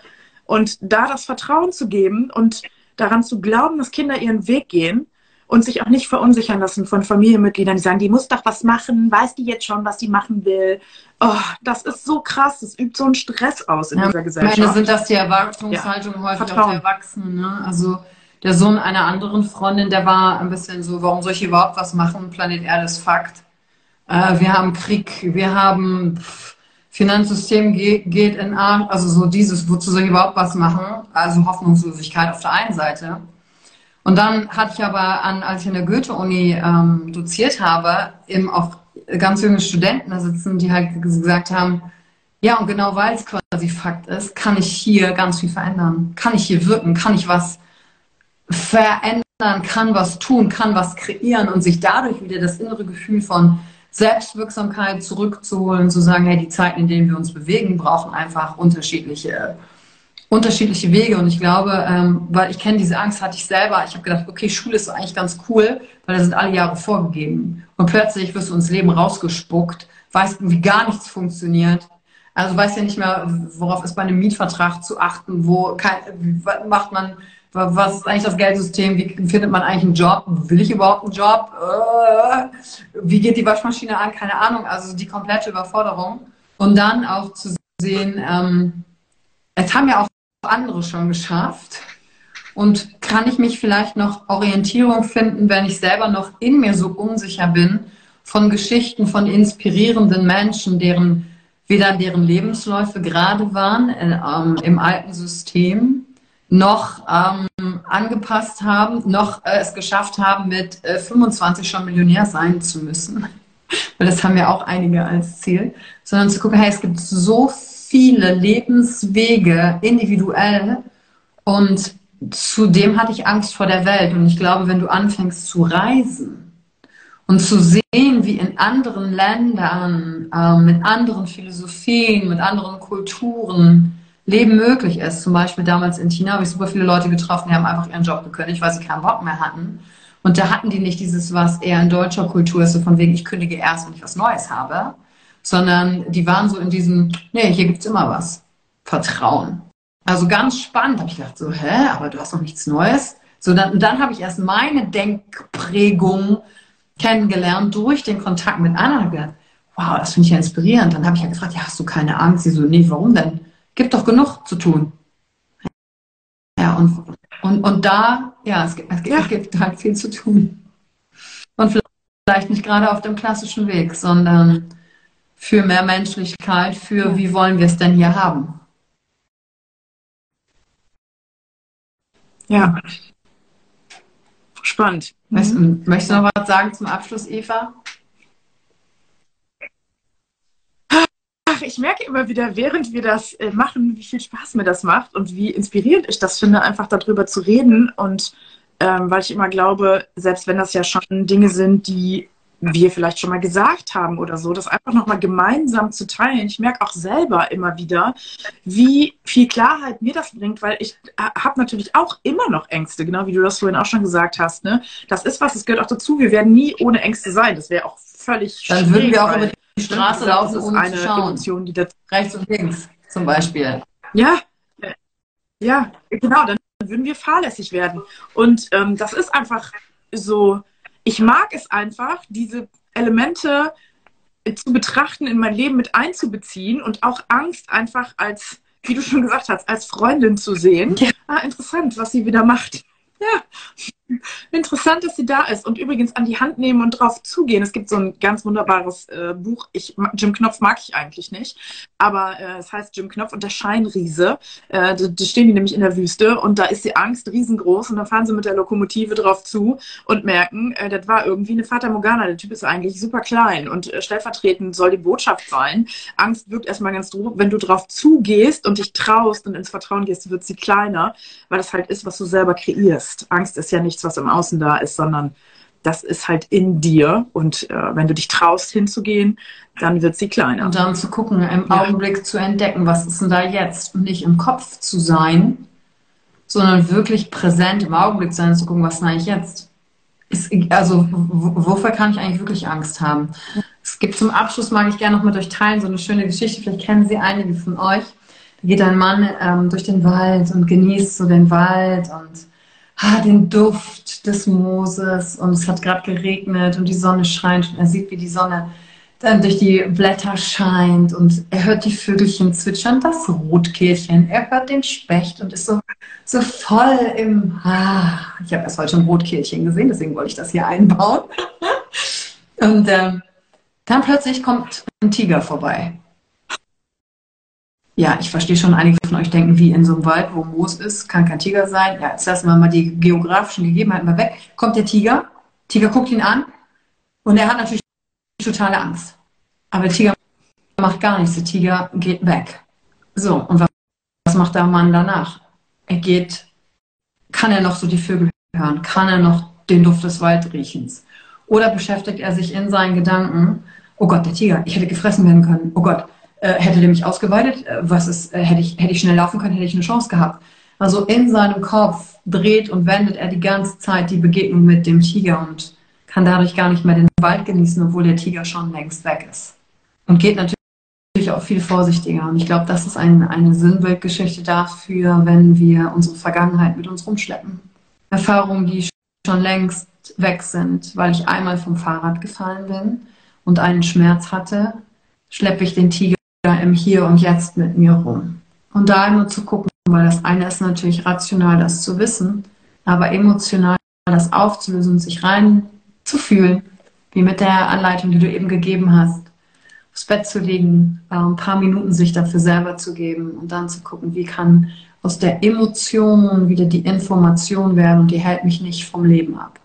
Speaker 3: Und da das Vertrauen zu geben und daran zu glauben, dass Kinder ihren Weg gehen und sich auch nicht verunsichern lassen von Familienmitgliedern, die sagen, die muss doch was machen, weiß die jetzt schon, was sie machen will. Oh, das ist so krass, das übt so einen Stress aus in ja, dieser Gesellschaft.
Speaker 2: Meine, sind das die Erwartungshaltungen ja. häufig Vertrauen. auch der Erwachsenen. Ne? Also der Sohn einer anderen Freundin, der war ein bisschen so, warum soll ich überhaupt was machen? Planet Erde ist Fakt. Äh, wir haben Krieg, wir haben... Pff, Finanzsystem geht, in Arm, also so dieses, wozu soll ich überhaupt was machen? Also Hoffnungslosigkeit auf der einen Seite. Und dann hatte ich aber an, als ich in der Goethe-Uni ähm, doziert habe, eben auch ganz junge Studenten da sitzen, die halt gesagt haben, ja, und genau weil es quasi Fakt ist, kann ich hier ganz viel verändern. Kann ich hier wirken, kann ich was verändern, kann was tun, kann was kreieren und sich dadurch wieder das innere Gefühl von Selbstwirksamkeit zurückzuholen, zu sagen, hey, die Zeiten, in denen wir uns bewegen, brauchen einfach unterschiedliche, unterschiedliche Wege. Und ich glaube, ähm, weil ich kenne diese Angst, hatte ich selber. Ich habe gedacht, okay, Schule ist eigentlich ganz cool, weil da sind alle Jahre vorgegeben. Und plötzlich wirst du ins Leben rausgespuckt, weißt wie gar nichts funktioniert. Also weißt ja nicht mehr, worauf ist bei einem Mietvertrag zu achten, wo kein, macht man was ist eigentlich das Geldsystem? Wie findet man eigentlich einen Job? Will ich überhaupt einen Job? Äh, wie geht die Waschmaschine an? Keine Ahnung. Also die komplette Überforderung. Und dann auch zu sehen, ähm, es haben ja auch andere schon geschafft. Und kann ich mich vielleicht noch Orientierung finden, wenn ich selber noch in mir so unsicher bin von Geschichten von inspirierenden Menschen, deren weder deren Lebensläufe gerade waren äh, ähm, im alten System, noch ähm, angepasst haben, noch äh, es geschafft haben, mit äh, 25 schon Millionär sein zu müssen. (laughs) Weil das haben ja auch einige als Ziel. Sondern zu gucken, hey, es gibt so viele Lebenswege individuell und zudem hatte ich Angst vor der Welt. Und ich glaube, wenn du anfängst zu reisen und zu sehen, wie in anderen Ländern, äh, mit anderen Philosophien, mit anderen Kulturen, Leben möglich ist. Zum Beispiel damals in China habe ich super viele Leute getroffen, die haben einfach ihren Job gekündigt, weil sie keinen Bock mehr hatten. Und da hatten die nicht dieses, was eher in deutscher Kultur ist, so von wegen, ich kündige erst, wenn ich was Neues habe, sondern die waren so in diesem, nee, hier gibt's immer was. Vertrauen. Also ganz spannend, habe ich gedacht, so, hä, aber du hast noch nichts Neues. So, dann, dann habe ich erst meine Denkprägung kennengelernt durch den Kontakt mit anderen. gedacht, wow, das finde ich ja inspirierend. Dann habe ich ja gefragt, ja, hast du keine Angst? Sie so, nee, warum denn? Gibt doch genug zu tun. Ja, und, und, und da, ja, es gibt, es, gibt, ja. es gibt halt viel zu tun. Und vielleicht nicht gerade auf dem klassischen Weg, sondern für mehr Menschlichkeit, für wie wollen wir es denn hier haben.
Speaker 3: Ja. Spannend.
Speaker 2: Mhm. Möchtest du noch was sagen zum Abschluss, Eva?
Speaker 3: Ach, ich merke immer wieder, während wir das äh, machen, wie viel Spaß mir das macht und wie inspirierend ich das finde, einfach darüber zu reden. Und ähm, weil ich immer glaube, selbst wenn das ja schon Dinge sind, die wir vielleicht schon mal gesagt haben oder so, das einfach nochmal gemeinsam zu teilen. Ich merke auch selber immer wieder, wie viel Klarheit mir das bringt, weil ich äh, habe natürlich auch immer noch Ängste, genau wie du das vorhin auch schon gesagt hast. Ne? Das ist was, das gehört auch dazu. Wir werden nie ohne Ängste sein. Das wäre auch völlig
Speaker 2: Dann würden wir auch über die Straße laufen, ohne eine zu schauen. Emotion, die das rechts und links zum Beispiel.
Speaker 3: Ja, ja, genau. Dann dann würden wir fahrlässig werden. Und ähm, das ist einfach so, ich mag es einfach, diese Elemente zu betrachten, in mein Leben mit einzubeziehen und auch Angst einfach als, wie du schon gesagt hast, als Freundin zu sehen. Ja. Ah, interessant, was sie wieder macht. Ja, Interessant, dass sie da ist. Und übrigens an die Hand nehmen und drauf zugehen. Es gibt so ein ganz wunderbares äh, Buch. Ich, Jim Knopf mag ich eigentlich nicht. Aber äh, es heißt Jim Knopf und der Scheinriese. Äh, da, da, stehen die nämlich in der Wüste und da ist die Angst riesengroß. Und dann fahren sie mit der Lokomotive drauf zu und merken, äh, das war irgendwie eine Fata Morgana. Der Typ ist eigentlich super klein. Und äh, stellvertretend soll die Botschaft sein. Angst wirkt erstmal ganz doof. Wenn du drauf zugehst und dich traust und ins Vertrauen gehst, wird sie kleiner, weil das halt ist, was du selber kreierst. Angst ist ja nichts, was im Außen da ist, sondern das ist halt in dir. Und äh, wenn du dich traust, hinzugehen, dann wird sie kleiner.
Speaker 2: Und dann zu gucken, im ja. Augenblick zu entdecken, was ist denn da jetzt? Und nicht im Kopf zu sein, sondern wirklich präsent im Augenblick zu sein, zu gucken, was ist eigentlich jetzt? Ist, also, wofür kann ich eigentlich wirklich Angst haben? Es gibt zum Abschluss, mag ich gerne noch mit euch teilen, so eine schöne Geschichte. Vielleicht kennen sie einige von euch. Da geht ein Mann ähm, durch den Wald und genießt so den Wald und ah, den Duft des Mooses und es hat gerade geregnet und die Sonne scheint und er sieht, wie die Sonne dann durch die Blätter scheint und er hört die Vögelchen zwitschern, das Rotkehlchen, er hört den Specht und ist so, so voll im, ah, ich habe erst heute ein Rotkehlchen gesehen, deswegen wollte ich das hier einbauen. (laughs) und äh, dann plötzlich kommt ein Tiger vorbei ja, ich verstehe schon, einige von euch denken, wie in so einem Wald, wo Moos ist, kann kein Tiger sein. Ja, jetzt lassen wir mal die geografischen Gegebenheiten mal weg. Kommt der Tiger, Tiger guckt ihn an und er hat natürlich totale Angst. Aber der Tiger macht gar nichts, der Tiger geht weg. So, und was macht der Mann danach? Er geht, kann er noch so die Vögel hören? Kann er noch den Duft des Waldriechens? Oder beschäftigt er sich in seinen Gedanken, oh Gott, der Tiger, ich hätte gefressen werden können, oh Gott, hätte der mich ausgeweitet, äh, was ist, äh, hätte, ich, hätte ich schnell laufen können, hätte ich eine Chance gehabt. Also in seinem Kopf dreht und wendet er die ganze Zeit die Begegnung mit dem Tiger und kann dadurch gar nicht mehr den Wald genießen, obwohl der Tiger schon längst weg ist. Und geht natürlich auch viel vorsichtiger. Und ich glaube, das ist ein, eine Sinnbildgeschichte dafür, wenn wir unsere Vergangenheit mit uns rumschleppen. Erfahrungen, die schon längst weg sind, weil ich einmal vom Fahrrad gefallen bin und einen Schmerz hatte, schleppe ich den Tiger im Hier und Jetzt mit mir rum. Und da immer zu gucken, weil das eine ist natürlich rational, das zu wissen, aber emotional das aufzulösen und sich rein zu fühlen, wie mit der Anleitung, die du eben gegeben hast, aufs Bett zu legen, äh, ein paar Minuten sich dafür selber zu geben und dann zu gucken, wie kann aus der Emotion wieder die Information werden und die hält mich nicht vom Leben ab.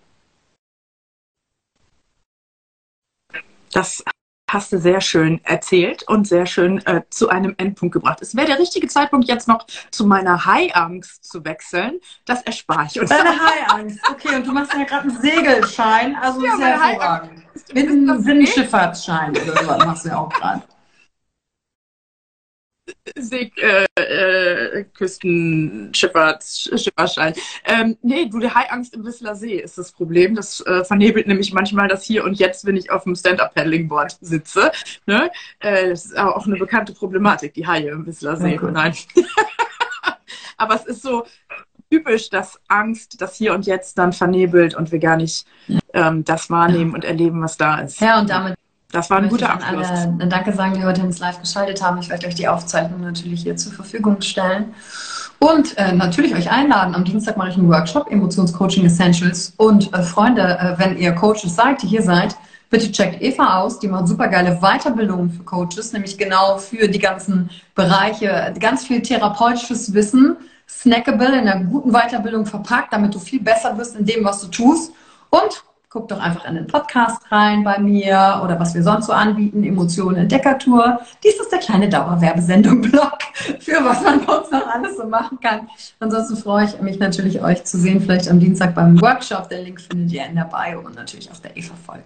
Speaker 3: Das hast du sehr schön erzählt und sehr schön äh, zu einem Endpunkt gebracht. Es wäre der richtige Zeitpunkt, jetzt noch zu meiner High-Angst zu wechseln. Das erspare ich
Speaker 2: uns. Deine High-Angst, okay. Und du machst ja gerade einen Segelschein, also ja, sehr hervorragend. Binnenschifffahrtsschein oder so machst du ja auch gerade.
Speaker 3: Sig, äh, äh, Küstenschifffahrtsschein. Ähm, nee, du, die Haiangst im Whistler See ist das Problem. Das äh, vernebelt nämlich manchmal das Hier und Jetzt, wenn ich auf dem Stand-Up-Paddling-Board sitze. Ne? Äh, das ist auch eine bekannte Problematik, die Haie im Whistler See. Okay. Nein. (laughs) Aber es ist so typisch, dass Angst das Hier und Jetzt dann vernebelt und wir gar nicht ähm, das wahrnehmen und erleben, was da ist.
Speaker 2: Ja, und damit
Speaker 3: das war ein guter Abschluss.
Speaker 2: Alle, Danke sagen, die heute ins Live geschaltet haben. Ich werde euch die Aufzeichnung natürlich hier zur Verfügung stellen. Und äh, natürlich euch einladen. Am Dienstag mache ich einen Workshop, Emotionscoaching Essentials. Und äh, Freunde, äh, wenn ihr Coaches seid, die hier seid, bitte checkt Eva aus. Die macht super geile Weiterbildungen für Coaches, nämlich genau für die ganzen Bereiche, ganz viel therapeutisches Wissen, snackable in einer guten Weiterbildung verpackt, damit du viel besser wirst in dem, was du tust. Und Guck doch einfach in den Podcast rein bei mir oder was wir sonst so anbieten, Emotionen Entdeckertour. Dies ist der kleine Dauerwerbesendung-Blog für was man uns noch alles so machen kann. Ansonsten freue ich mich natürlich, euch zu sehen, vielleicht am Dienstag beim Workshop. Der Link findet ihr in der Bio und natürlich auf der Eva-Folge.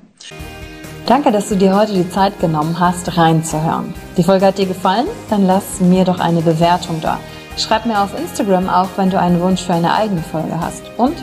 Speaker 1: Danke, dass du dir heute die Zeit genommen hast, reinzuhören. Die Folge hat dir gefallen? Dann lass mir doch eine Bewertung da. Schreib mir auf Instagram auch, wenn du einen Wunsch für eine eigene Folge hast. Und